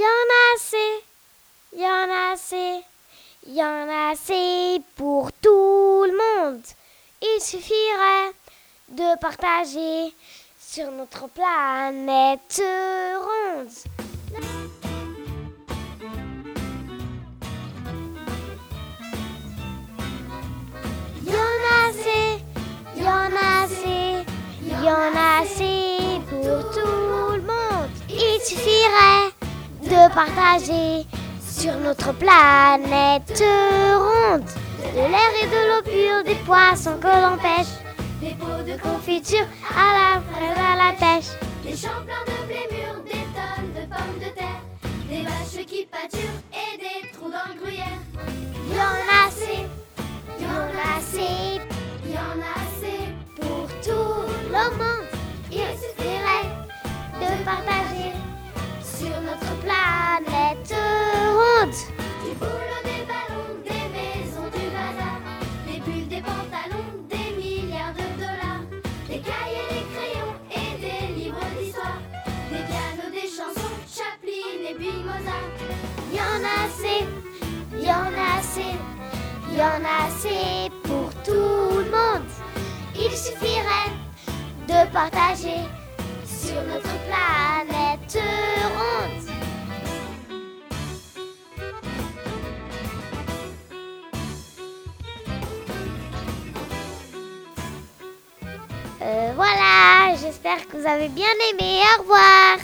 y en a assez, y en a assez, y en a assez pour tout le monde. Il suffirait de partager sur notre planète ronde. Y en a assez, y en a assez, y en a assez pour tout le monde. Partager sur notre planète ronde. De l'air et de l'eau pure, des poissons que l'on pêche, des pots de confiture à la fraise à la pêche. Des champs Y en a assez, y en a assez, y en a assez pour tout le monde. Il suffirait de partager sur notre planète ronde. Voilà, j'espère que vous avez bien aimé. Au revoir.